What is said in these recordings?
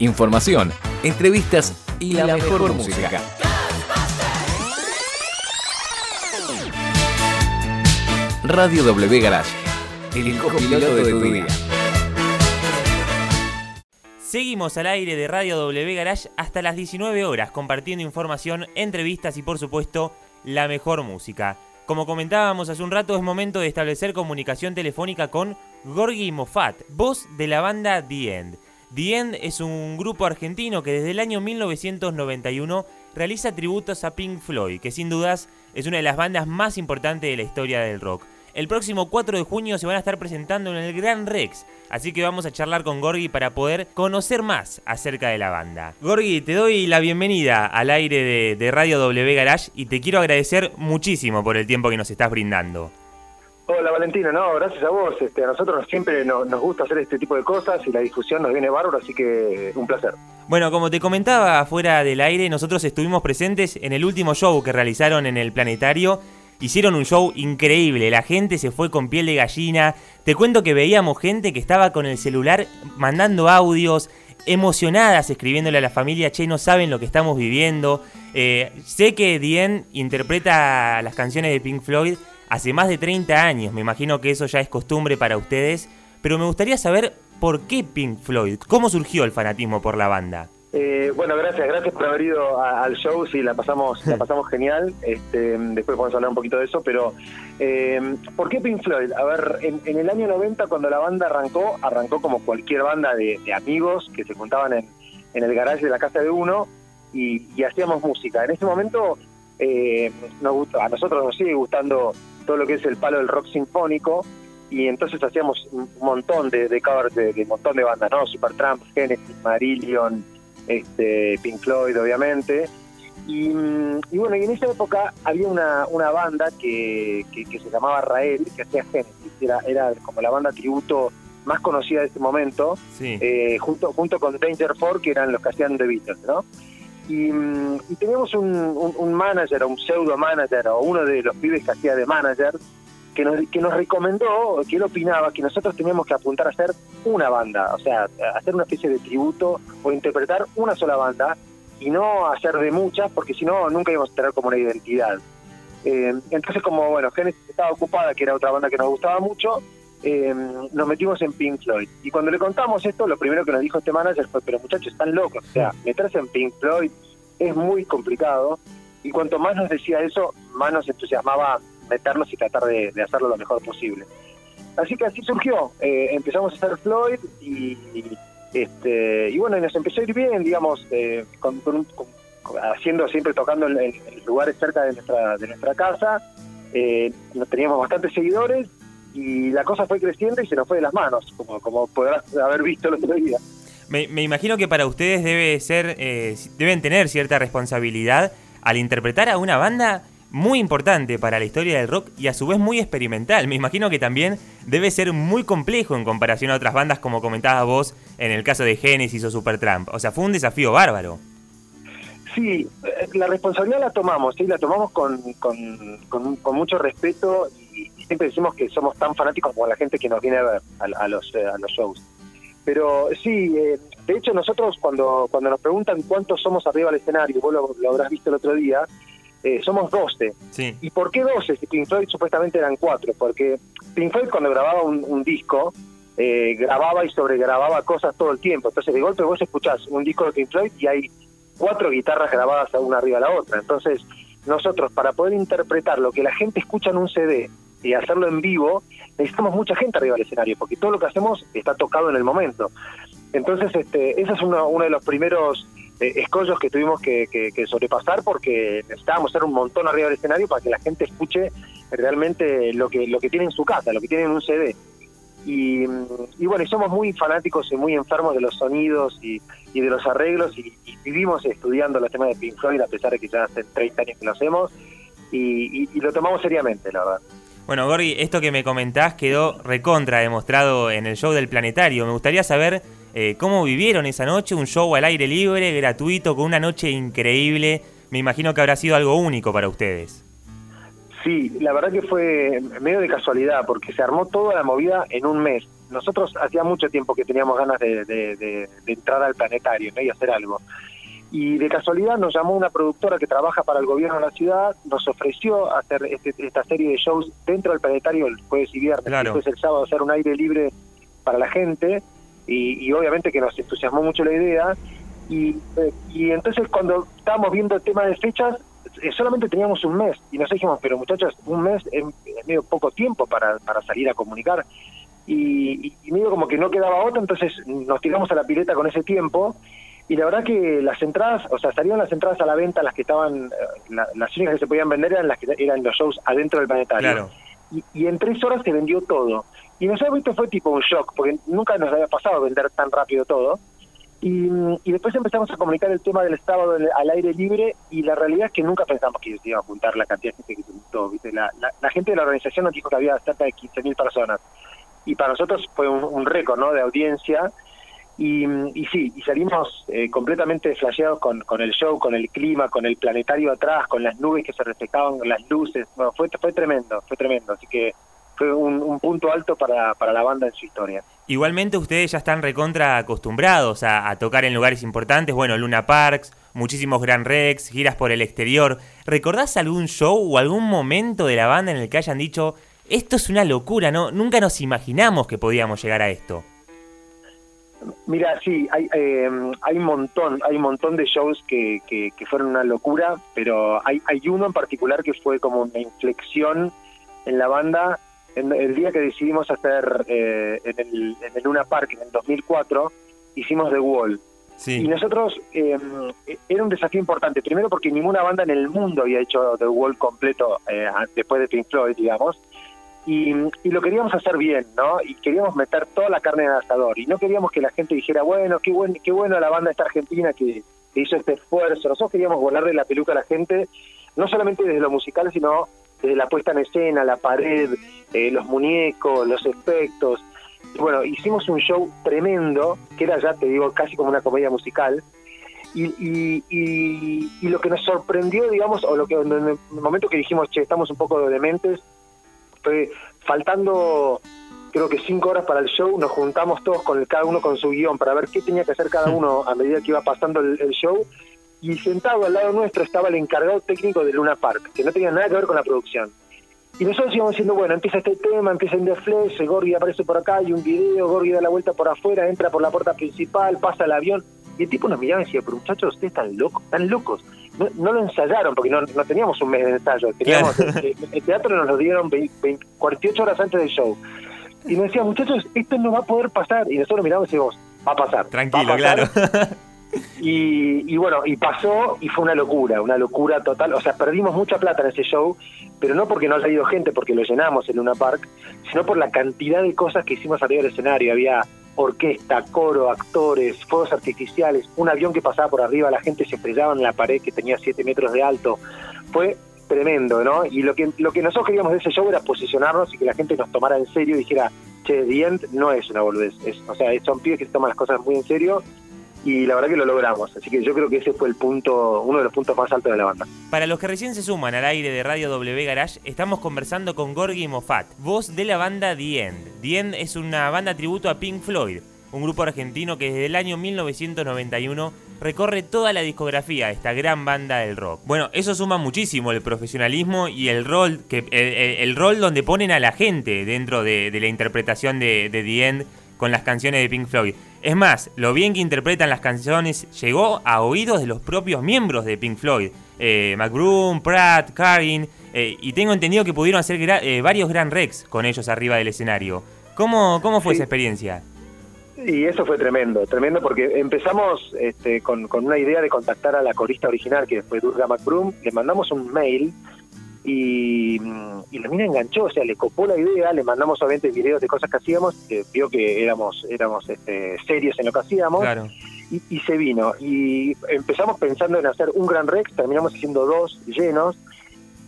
información, entrevistas y, la, mejor, música. Radio W Garage, el copiloto de tu día. Seguimos al aire de Radio W Garage hasta las 19 horas, compartiendo información, entrevistas y por supuesto la mejor música. Como comentábamos hace un rato, es momento de establecer comunicación telefónica con Gorgi Moffat, voz de la banda The End. The End es un grupo argentino que desde el año 1991 realiza tributos a Pink Floyd, que sin dudas es una de las bandas más importantes de la historia del rock. El próximo 4 de junio se van a estar presentando en el Gran Rex, así que vamos a charlar con Gorgi para poder conocer más acerca de la banda. Gorgi, te doy la bienvenida al aire de, Radio W Garage y te quiero agradecer muchísimo por el tiempo que nos estás brindando. Hola Valentina, no, gracias a vos. Este, a nosotros siempre nos, gusta hacer este tipo de cosas y la discusión nos viene bárbaro, así que un placer. Bueno, como te comentaba fuera del aire, nosotros estuvimos presentes en el último show que realizaron en el Planetario Hicieron un show increíble, la gente se fue con piel de gallina. Te cuento que veíamos gente que estaba con el celular mandando audios, emocionadas escribiéndole a la familia, che, no saben lo que estamos viviendo. Eh, sé que Dien interpreta las canciones de Pink Floyd hace más de 30 años, me imagino que eso ya es costumbre para ustedes, pero me gustaría saber por qué Pink Floyd, cómo surgió el fanatismo por la banda. Eh, bueno, gracias, gracias por haber ido al show, sí, la pasamos, la pasamos genial. Este, después podemos hablar un poquito de eso, pero eh, ¿por qué Pink Floyd? A ver, en, el año 90 cuando la banda arrancó, arrancó como cualquier banda de, amigos que se juntaban en, el garage de la casa de uno y, hacíamos música. En ese momento eh, nos a nosotros nos sigue gustando todo lo que es el palo del rock sinfónico y entonces hacíamos un montón de, de covers de, un montón de bandas, ¿no? Supertramp, Genesis, Marillion este, Pink Floyd obviamente. Y, bueno, y en esa época había una, una banda que, se llamaba Rael, que hacía Genesis, era, era como la banda tributo más conocida de ese momento, eh, junto, junto con Danger Four, que eran los que hacían The Beatles, ¿no? Y, teníamos un, un, un, manager, un pseudo manager, o uno de los pibes que hacía de manager, que nos, que nos recomendó, que él opinaba que nosotros teníamos que apuntar a hacer una banda, o sea, hacer una especie de tributo o interpretar una sola banda y no hacer de muchas, porque si no, nunca íbamos a tener como una identidad. Eh, entonces, como, bueno, Genesis estaba ocupada, que era otra banda que nos gustaba mucho, eh, nos metimos en Pink Floyd. Y cuando le contamos esto, lo primero que nos dijo este manager fue, pero muchachos, están locos, o sea, meterse en Pink Floyd es muy complicado. Y cuanto más nos decía eso, más nos entusiasmaba meternos y tratar de, hacerlo lo mejor posible. Así que así surgió. Eh, empezamos a hacer Floyd y, este y bueno, y nos empezó a ir bien, digamos, eh, con, haciendo siempre tocando en, lugares cerca de nuestra de nuestra casa. Eh, teníamos bastantes seguidores y la cosa fue creciendo y se nos fue de las manos, como, como podrás haber visto el otro día. Me, me imagino que para ustedes debe ser, eh, deben tener cierta responsabilidad al interpretar a una banda muy importante para la historia del rock y a su vez muy experimental. Me imagino que también debe ser muy complejo en comparación a otras bandas como comentabas vos en el caso de Genesis o Supertramp. O sea, fue un desafío bárbaro. Sí, eh, la responsabilidad la tomamos, sí, la tomamos con, con, mucho respeto siempre decimos que somos tan fanáticos como la gente que nos viene a ver a, los, eh, a los shows. Pero sí, eh, de hecho nosotros cuando, cuando nos preguntan cuántos somos arriba del escenario, vos lo habrás visto el otro día, eh, somos 12. ¿Y por qué 12? Si Pink Floyd supuestamente eran 4, porque Pink Floyd cuando grababa un, disco, eh, grababa y sobregrababa cosas todo el tiempo. Entonces de golpe vos escuchás un disco de Pink Floyd y hay cuatro guitarras grabadas una arriba de la otra. Entonces nosotros para poder interpretar lo que la gente escucha en un CD y hacerlo en vivo, necesitamos mucha gente arriba del escenario, porque todo lo que hacemos está tocado en el momento. Entonces, este, ese es uno, uno de los primeros escollos que tuvimos que, sobrepasar porque necesitábamos hacer un montón arriba del escenario para que la gente escuche realmente lo que, lo que tiene en su casa, lo que tiene en un CD. Y, bueno, somos muy fanáticos y muy enfermos de los sonidos y, de los arreglos y, vivimos estudiando los temas de Pink Floyd a pesar de que ya hace 30 años que lo hacemos y, lo tomamos seriamente, la verdad. Bueno, Gorgi, esto que me comentás quedó recontra demostrado en el show del Planetario. Me gustaría saber eh, cómo vivieron esa noche, un show al aire libre, gratuito, con una noche increíble. Me imagino que habrá sido algo único para ustedes. Sí, la verdad que fue medio de casualidad, porque se armó toda la movida en un mes. nosotros hacía mucho tiempo que teníamos ganas de, de, entrar al planetario ¿no? y hacer algo. Y de casualidad nos llamó una productora que trabaja para el gobierno de la ciudad, nos ofreció hacer este, esta serie de shows dentro del planetario el jueves y viernes, claro. después el sábado hacer un aire libre para la gente, y, y obviamente que nos entusiasmó mucho la idea. Y, eh, y entonces cuando estábamos viendo el tema de fechas, eh, solamente teníamos un mes y nos dijimos, pero muchachos, un mes es, medio poco tiempo para, para salir a comunicar. Y, y, medio como que no quedaba otra, entonces nos tiramos a la pileta con ese tiempo. Y la verdad que las entradas, o sea, salieron las entradas a la venta, las que estaban, eh, las únicas que se podían vender eran las que eran los shows adentro del planetario. Y, y, en tres horas se vendió todo. Y nosotros esto fue tipo un shock, porque nunca nos había pasado vender tan rápido todo. Y, después empezamos a comunicar el tema del sábado al aire libre y la realidad es que nunca pensamos que se iba a juntar la cantidad de gente que se juntó. ¿viste? La, la, gente de la organización nos dijo que había cerca de 15.000 personas y para nosotros fue un, récord ¿no? de audiencia. Y, sí, y salimos eh, completamente flasheados con, el show, con el clima, con el planetario atrás, con las nubes que se reflejaban, las luces. Bueno, fue, fue tremendo, fue tremendo. Así que fue un, punto alto para, para, la banda en su historia. Igualmente ustedes ya están recontra acostumbrados a, tocar en lugares importantes, bueno, Luna Parks, muchísimos Grand Rex, giras por el exterior. ¿Recordás algún show o algún momento de la banda en el que hayan dicho, esto es una locura, ¿no? Nunca nos imaginamos que podíamos llegar a esto. Mira, sí, hay, em, hay un montón, hay un montón de shows que, que, que, fueron una locura, pero hay, hay uno en particular que fue como una inflexión en la banda. El día que decidimos hacer eh, en, el, en el Luna Park en el 2004, hicimos The Wall. Y nosotros, eh, era un desafío importante, primero porque ninguna banda en el mundo había hecho The Wall completo eh, después de Pink Floyd, digamos, y, lo queríamos hacer bien, ¿no? Y queríamos meter toda la carne en el asador, y no queríamos que la gente dijera, bueno, qué, buen, qué bueno la banda esta argentina que, hizo este esfuerzo, nosotros queríamos volarle la peluca a la gente, no solamente desde lo musical, sino desde la puesta en escena, la pared, eh, los muñecos, los efectos. bueno, hicimos un show tremendo, que era ya, te digo, casi como una comedia musical. Y, y, y, lo que nos sorprendió, digamos, o lo que en el momento que dijimos, che, estamos un poco dementes, fue faltando creo que cinco horas para el show, nos juntamos todos con el, cada uno con su guion para ver qué tenía que hacer cada uno a medida que iba pasando el show y sentado al lado nuestro estaba el encargado técnico de Luna Park, que no tenía nada que ver con la producción. Y nosotros íbamos diciendo, bueno, empieza este tema, empieza en The Flash, Gorgi aparece por acá, hay un video, Gorgi da la vuelta por afuera, entra por la puerta principal, pasa el avión. Y el tipo nos miraba y decía, pero muchachos, ustedes están locos, están locos. No, lo ensayaron porque no, no, teníamos un mes de ensayo. Teníamos, el, teatro nos lo dieron 48 horas antes del show. Y nos decía, muchachos, esto no va a poder pasar. Y nosotros miramos y decimos, va a pasar. Tranquilo, claro. Y, bueno, y pasó y fue una locura, una locura total. O sea, perdimos mucha plata en ese show, pero no porque no haya ido gente, porque lo llenamos en Luna Park, sino por la cantidad de cosas que hicimos arriba del escenario. Había orquesta, coro, actores, fuegos artificiales, un avión que pasaba por arriba, la gente se estrellaba en la pared que tenía 7 metros de alto. Fue tremendo, ¿no? Y lo que, lo que nosotros queríamos de ese show era posicionarnos y que la gente nos tomara en serio y dijera, che, The End no es una boludez. o sea, son pibes que se toman las cosas muy en serio y la verdad que lo logramos. Así que yo creo que ese fue el punto, uno de los puntos más altos de la banda. Para los que recién se suman al aire de Radio W Garage, estamos conversando con Gorgi Moffat, voz de la banda The End. The End es una banda tributo a Pink Floyd, un grupo argentino que desde el año 1991 recorre toda la discografía de esta gran banda del rock. Bueno, eso suma muchísimo el profesionalismo y el rol que el, rol donde ponen a la gente dentro de, la interpretación de, de The End con las canciones de Pink Floyd. Es más, lo bien que interpretan las canciones llegó a oídos de los propios miembros de Pink Floyd. Eh, McBroom, Pratt, Karin, eh, y tengo entendido que pudieron hacer eh, varios Grand Rex con ellos arriba del escenario. ¿Cómo, cómo fue esa experiencia? Y eso fue tremendo, tremendo porque empezamos este, con, con, una idea de contactar a la corista original que fue Durga McBroom, le mandamos un mail y, y, la mina enganchó, o sea, le copó la idea, le mandamos obviamente videos de cosas que hacíamos, vio que éramos éramos este, serios en lo que hacíamos, y, se vino. Y empezamos pensando en hacer un gran Rex, terminamos haciendo dos llenos,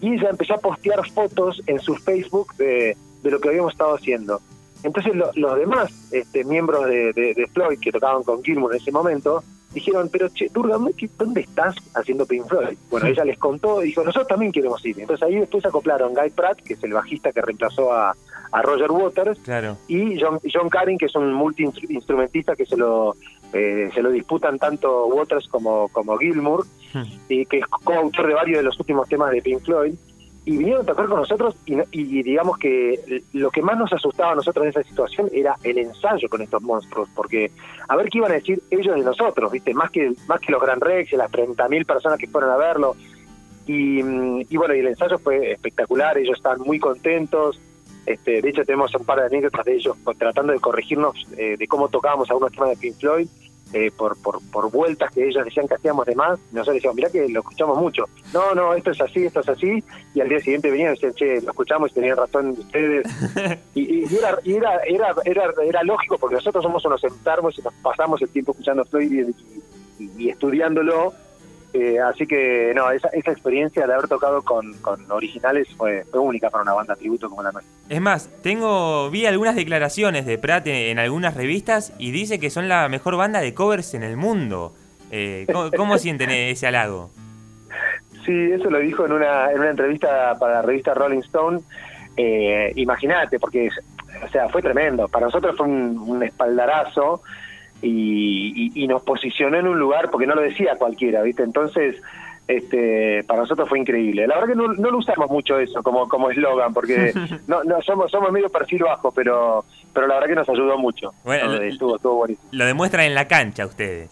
y ella empezó a postear fotos en su Facebook de, de lo que habíamos estado haciendo. Entonces los demás este, miembros de, de, de Floyd que tocaban con Gilmour en ese momento, dijeron, pero che, Durga, ¿dónde estás haciendo Pink Floyd? Bueno, ella les contó y dijo, nosotros también queremos ir. Entonces ahí después acoplaron Guy Pratt, que es el bajista que reemplazó a, a Roger Waters Claro. y John, John Carin, que es un multi-instrumentista que se lo, eh, se lo disputan tanto Waters como, como Gilmour, Hmm. y que es coautor de varios de los últimos temas de Pink Floyd. Y vinieron a tocar con nosotros y, y digamos que lo que más nos asustaba a nosotros en esa situación era el ensayo con estos monstruos, porque a ver qué iban a decir ellos de nosotros, ¿viste? Más que, más que los Gran Rex y las 30.000 personas que fueron a verlo. Y, y bueno, y el ensayo fue espectacular, ellos estaban muy contentos. Este, de hecho, tenemos un par de anécdotas de ellos tratando de corregirnos eh, de cómo tocábamos algunos temas de Pink Floyd. Eh, por, por, por vueltas que ellos decían que hacíamos de más, nosotros decíamos, mirá que lo escuchamos mucho. No, no, esto es así, esto es así, y al día siguiente venían y decían, che, lo escuchamos y tenían razón ustedes. y era, y era, era, era, era lógico porque nosotros somos unos enfermos y nos pasamos el tiempo escuchando Floyd y, y- y estudiándolo. Eh, así que, no, esa, esa experiencia de haber tocado con, con originales fue, fue única para una banda tributo como la nuestra. Es más, tengo vi algunas declaraciones de Pratt en, en algunas revistas y dice que son la mejor banda de covers en el mundo. Eh, ¿cómo, cómo sienten ese halago? Sí, eso lo dijo en una, en una entrevista para la revista Rolling Stone. Eh, Imagínate, porque o sea, fue tremendo. Para nosotros fue un, un espaldarazo y, y- y nos posicionó en un lugar porque no lo decía cualquiera, ¿viste? Entonces, este, para nosotros fue increíble. La verdad que no, no lo usamos mucho eso como como eslogan, porque no, no somos somos medio perfil bajo, pero pero la verdad que nos ayudó mucho. Bueno, lo- estuvo, estuvo buenísimo. Lo demuestran en la cancha ustedes.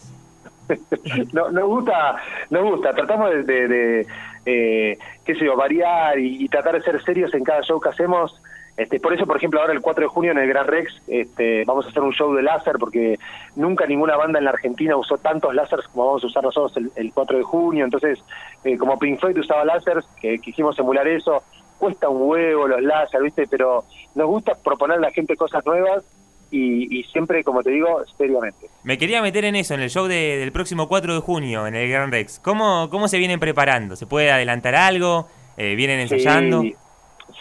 no, nos gusta, nos gusta, tratamos de, de, de, eh, qué sé yo, variar y, y tratar de ser serios en cada show que hacemos. Este, por eso, por ejemplo, ahora el 4 de junio en el Gran Rex este, vamos a hacer un show de láser porque nunca ninguna banda en la Argentina usó tantos láseres como vamos a usar nosotros el, el 4 de junio. Entonces, eh, como Pink Floyd usaba láseres, que quisimos emular eso, cuesta un huevo los láser, ¿viste? Pero nos gusta proponer a la gente cosas nuevas y, y siempre, como te digo, seriamente. Me quería meter en eso, en el show de- del próximo 4 de junio, en el Gran Rex. ¿Cómo, cómo se vienen preparando? ¿Se puede adelantar algo? Eh, ¿Vienen ensayando? Sí,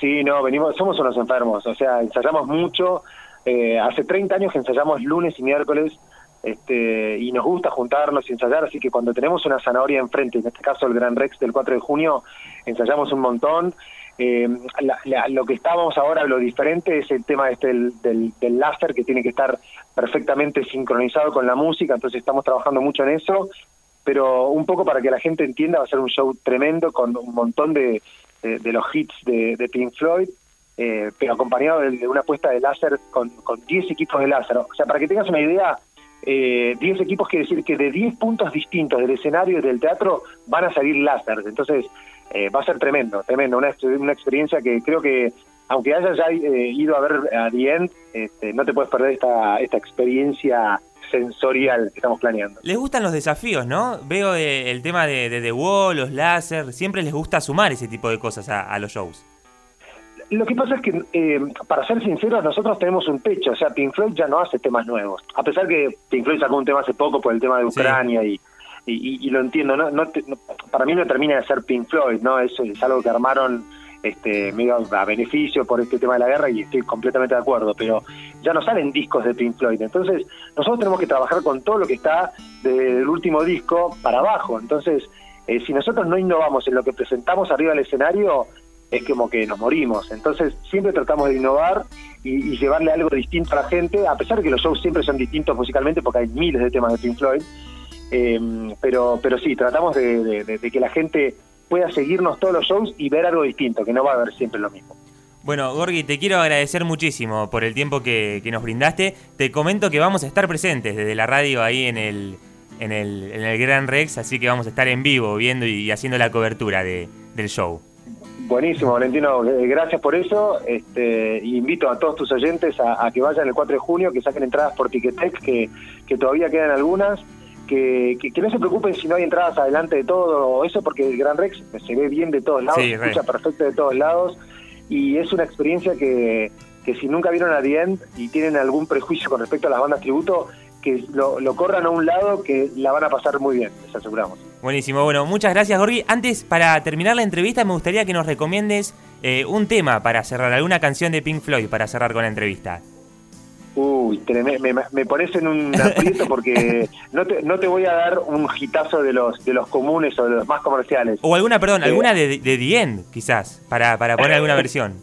sí, no, venimos, somos unos enfermos, o sea, ensayamos mucho. eh, hace 30 años que ensayamos lunes y miércoles este, y nos gusta juntarnos y ensayar, así que cuando tenemos una zanahoria enfrente, en este caso el Gran Rex del 4 de junio, ensayamos un montón. Eh, la- la- lo que estábamos ahora, lo diferente es el tema este del, del, del láser que tiene que estar perfectamente sincronizado con la música, entonces estamos trabajando mucho en eso, pero un poco para que la gente entienda, va a ser un show tremendo con un montón de, de, los hits de, Pink Floyd, eh, pero acompañado de, una puesta de láser con, con 10 equipos de láser. O sea, para que tengas una idea, eh, 10 equipos quiere decir que de 10 puntos distintos del escenario y del teatro van a salir láser. Entonces, eh, va a ser tremendo, tremendo. Una, una experiencia que creo que, aunque hayas ya eh, ido a ver a The End, este, no te puedes perder esta, esta experiencia sensorial que estamos planeando. Les gustan los desafíos, ¿no? Veo eh, el tema de, de The Wall, los láser, siempre les gusta sumar ese tipo de cosas a, a los shows. Lo que pasa es que, eh, para ser sinceros, nosotros tenemos un techo. O sea, Pink Floyd ya no hace temas nuevos. A pesar que Pink Floyd sacó un tema hace poco por el tema de. Ucrania y, y, y- y lo entiendo. No, no te- no- para mí no termina de ser Pink Floyd, ¿no? Es, es algo que armaron este medio a beneficio por este tema de la guerra y estoy completamente de acuerdo. Pero ya no salen discos de Pink Floyd. Entonces, nosotros tenemos que trabajar con todo lo que está del último disco para abajo. Entonces, eh, si nosotros no innovamos en lo que presentamos arriba del escenario, es como que nos morimos. Entonces siempre tratamos de innovar y, y llevarle algo distinto a la gente, a pesar de que los shows siempre son distintos musicalmente porque hay miles de temas de Pink Floyd. Eh, pero, pero sí, tratamos de, que la gente pueda seguirnos todos los shows y ver algo distinto, que no va a haber siempre lo mismo. Bueno, Gorgi, te quiero agradecer muchísimo por el tiempo que, que nos brindaste. Te comento que vamos a estar presentes desde la radio ahí en el, en el, en el Gran Rex, así que vamos a estar en vivo viendo y haciendo la cobertura de, del show. Buenísimo, Valentino, eh, gracias por eso. Este, invito a todos tus oyentes a, a que vayan el 4 de junio, que saquen entradas por Ticketex, que, que todavía quedan algunas. Que, que, que no se preocupen si no hay entradas adelante de todo o eso, porque el Gran Rex se ve bien de todos lados, Sí, se re. escucha perfecto de todos lados. Y es una experiencia que, que si nunca vieron a The End y tienen algún prejuicio con respecto a las bandas tributo, que lo, lo corran a un lado que la van a pasar muy bien, les aseguramos. Buenísimo, bueno, muchas gracias Gorgi. Antes, para terminar la entrevista, me gustaría que nos recomiendes eh, un tema para cerrar, alguna canción de Pink Floyd para cerrar con la entrevista. Uy, me, me pones en un aprieto porque no te, no te voy a dar un hitazo de los de los comunes o de los más comerciales. O alguna, perdón, Eh. alguna de, de The End, quizás, para, para poner alguna versión.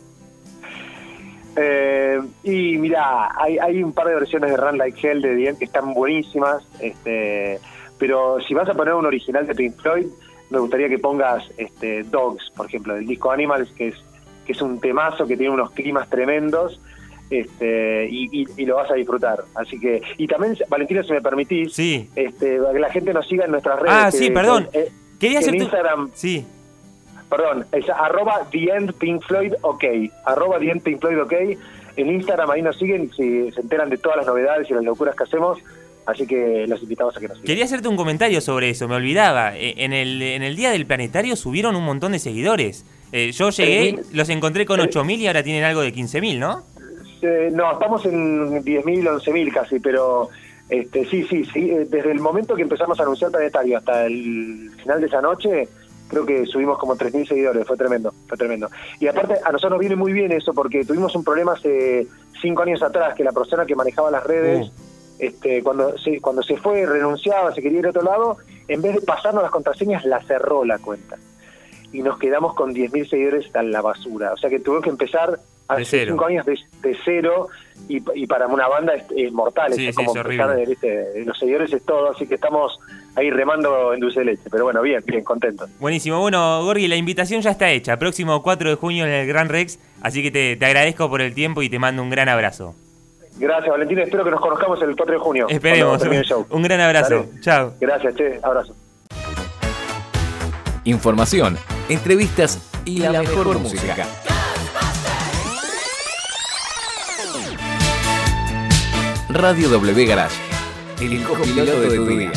Eh, y mira, hay, hay un par de versiones de Run Like Hell de Diem que están buenísimas, este, pero si vas a poner un original de Pink Floyd, me gustaría que pongas este, Dogs, por ejemplo, del disco Animals, que es, que es un temazo que tiene unos climas tremendos. Este, y, y- y lo vas a disfrutar. Así que, y también, Valentina, si me permitís, Sí. este, para que la gente nos siga en nuestras redes. Ah, que- sí, perdón. eh, Quería que en hacerte... Instagram, Sí. perdón, es arroba The End Pink Floyd OK, arroba The End Pink Floyd OK. En Instagram ahí nos siguen y se, enteran de todas las novedades y las locuras que hacemos, así que los invitamos a que nos sigan. Quería hacerte un comentario sobre eso, me olvidaba. Eh, En el, en el día del planetario subieron un montón de seguidores. Eh, yo llegué, 3.000. los encontré con Eh. 8.000 y ahora tienen algo de 15.000, ¿no? Eh, no, estamos en 10.000, 11.000 casi, pero este, sí, sí, sí, eh, desde el momento que empezamos a anunciar Planetario hasta el final de esa noche, creo que subimos como 3.000 seguidores, fue tremendo, fue tremendo. Y aparte, a nosotros nos viene muy bien eso, porque tuvimos un problema hace cinco años atrás, que la persona que manejaba las redes, Uh. este, cuando, se, cuando se fue, renunciaba, se quería ir a otro lado, en vez de pasarnos las contraseñas, la cerró la cuenta. Y nos quedamos con 10.000 seguidores a la basura. O sea que tuvimos que empezar hace cero. cinco años de, de cero y, y para una banda es, es mortal. Sí, es sí, como es de, los seguidores es todo, así que estamos ahí remando en dulce de leche. Pero bueno, bien, bien, contentos. Buenísimo. Bueno, Gorgi, la invitación ya está hecha. Próximo 4 de junio en el Gran Rex. Así que te, te agradezco por el tiempo y te mando un gran abrazo. Gracias, Valentina. Espero que nos conozcamos el 4 de junio. Esperemos. el show. Un gran abrazo. Dale. Chao. Gracias, che. Abrazo. Información, entrevistas y la, mejor, música. Radio W Garage, el copiloto de tu día.